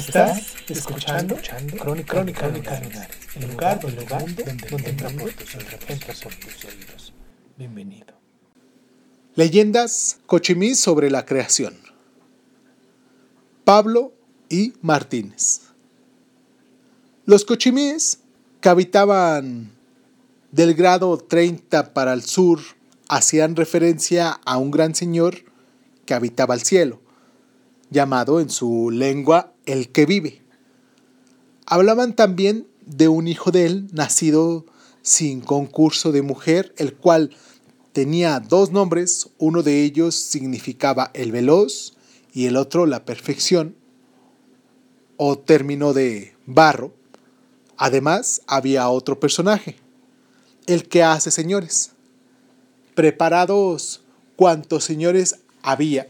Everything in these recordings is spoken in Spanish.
Estás escuchando, Crónica, Crónica, Lunares, el lugar, el lugar donde, donde entra por tus entra por tus oídos. Bienvenido. Leyendas Cochimí sobre la creación. Pablo y Martínez. Los cochimíes que habitaban del grado 30 para el sur hacían referencia a un gran señor que habitaba el cielo, llamado en su lengua el que vive. Hablaban también de un hijo de él nacido sin concurso de mujer, el cual tenía dos nombres, uno de ellos significaba el veloz y el otro la perfección, o término de barro. Además, había otro personaje, el que hace señores. Preparados cuantos señores había,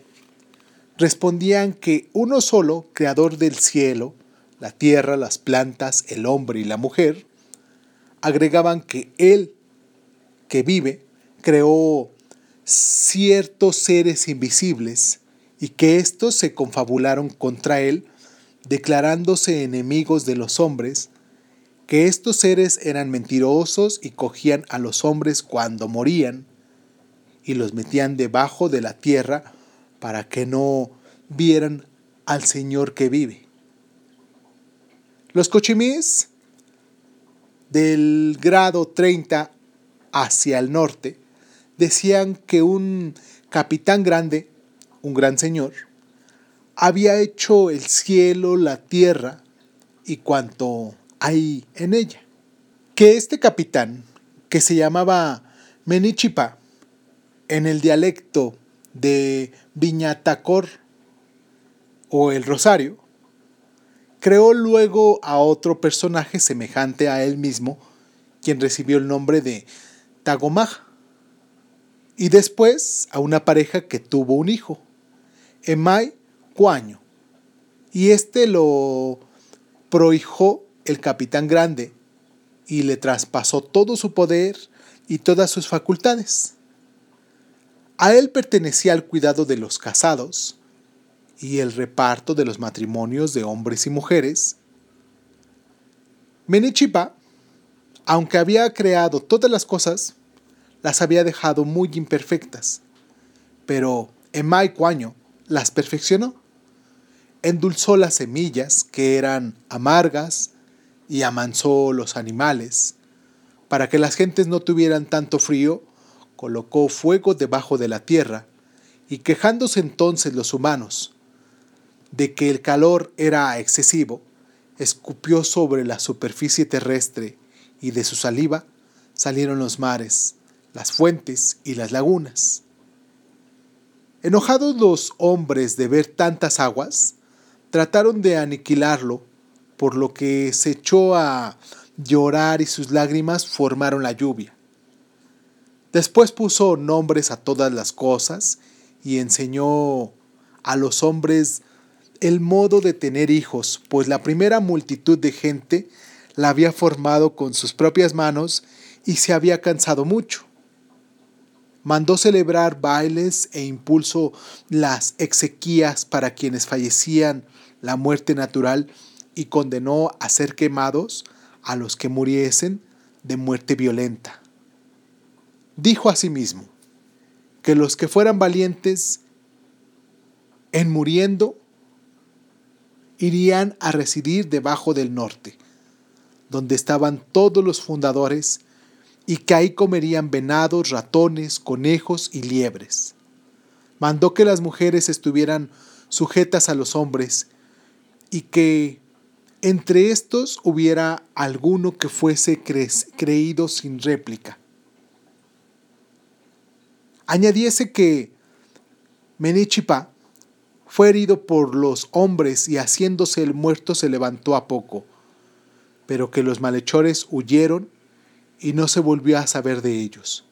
respondían que uno solo, creador del cielo, la tierra, las plantas, el hombre y la mujer, agregaban que él, que vive, creó ciertos seres invisibles y que éstos se confabularon contra él, declarándose enemigos de los hombres, que estos seres eran mentirosos y cogían a los hombres cuando morían y los metían debajo de la tierra para que no vieran al Señor que vive. Los cochimíes del grado 30 hacia el norte decían que un capitán grande, un gran señor, había hecho el cielo, la tierra y cuanto hay en ella. Que este capitán, que se llamaba Menichipa, en el dialecto de Viñatacor o el Rosario, creó luego a otro personaje semejante a él mismo, quien recibió el nombre de Tagomaj, y después a una pareja que tuvo un hijo, Emai Cuaño, y este lo prohijó el capitán grande y le traspasó todo su poder y todas sus facultades. A él pertenecía el cuidado de los casados y el reparto de los matrimonios de hombres y mujeres. Menichipa, aunque había creado todas las cosas, las había dejado muy imperfectas, pero Emai Cuaño las perfeccionó. Endulzó las semillas, que eran amargas, y amansó los animales. Para que las gentes no tuvieran tanto frío, colocó fuego debajo de la tierra, y quejándose entonces los humanos de que el calor era excesivo, escupió sobre la superficie terrestre, y de su saliva salieron los mares, las fuentes y las lagunas. Enojados los hombres de ver tantas aguas, trataron de aniquilarlo, por lo que se echó a llorar y sus lágrimas formaron la lluvia. Después puso nombres a todas las cosas y enseñó a los hombres el modo de tener hijos, pues la primera multitud de gente la había formado con sus propias manos y se había cansado mucho. Mandó celebrar bailes e impulsó las exequias para quienes fallecían la muerte natural y condenó a ser quemados a los que muriesen de muerte violenta. Dijo asimismo que los que fueran valientes en muriendo irían a residir debajo del norte, donde estaban todos los fundadores, y que ahí comerían venados, ratones, conejos y liebres. Mandó que las mujeres estuvieran sujetas a los hombres, y que entre estos hubiera alguno que fuese creído sin réplica. Añadiese que Menichipa fue herido por los hombres y haciéndose el muerto se levantó a poco, pero que los malhechores huyeron y no se volvió a saber de ellos.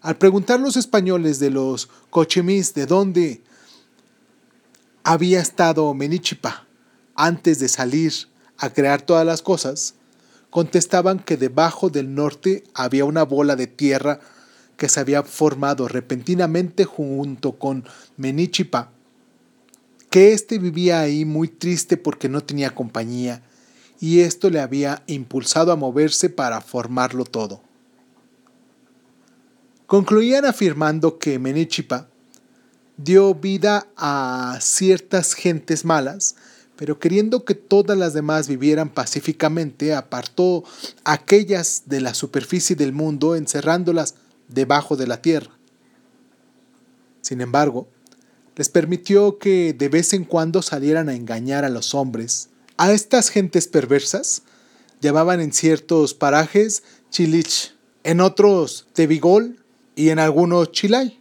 Al preguntar los españoles de los cochemís de dónde había estado Menichipa antes de salir a crear todas las cosas, contestaban que debajo del norte había una bola de tierra que se había formado repentinamente junto con Menichipa, que éste vivía ahí muy triste porque no tenía compañía, y esto le había impulsado a moverse para formarlo todo. Concluían afirmando que Menichipa dio vida a ciertas gentes malas, pero queriendo que todas las demás vivieran pacíficamente, apartó aquellas de la superficie del mundo, encerrándolas debajo de la tierra. Sin embargo, les permitió que de vez en cuando salieran a engañar a los hombres. A estas gentes perversas llamaban en ciertos parajes chilich, en otros tebigol y en algunos chilay,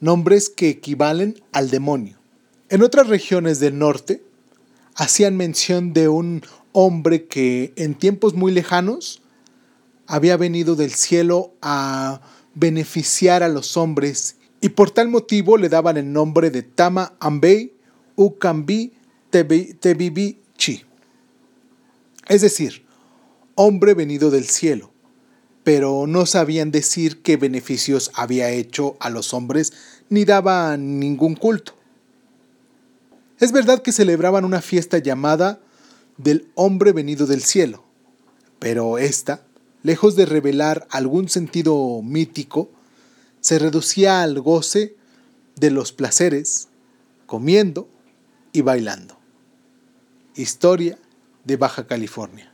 nombres que equivalen al demonio. En otras regiones del norte hacían mención de un hombre que en tiempos muy lejanos había venido del cielo a beneficiar a los hombres y por tal motivo le daban el nombre de Tama Ambei Ukambi Tebibi Chi. Es decir, hombre venido del cielo, pero no sabían decir qué beneficios había hecho a los hombres ni daba ningún culto. Es verdad que celebraban una fiesta llamada del hombre venido del cielo, pero esta, lejos de revelar algún sentido mítico, se reducía al goce de los placeres, comiendo y bailando. Historia de Baja California.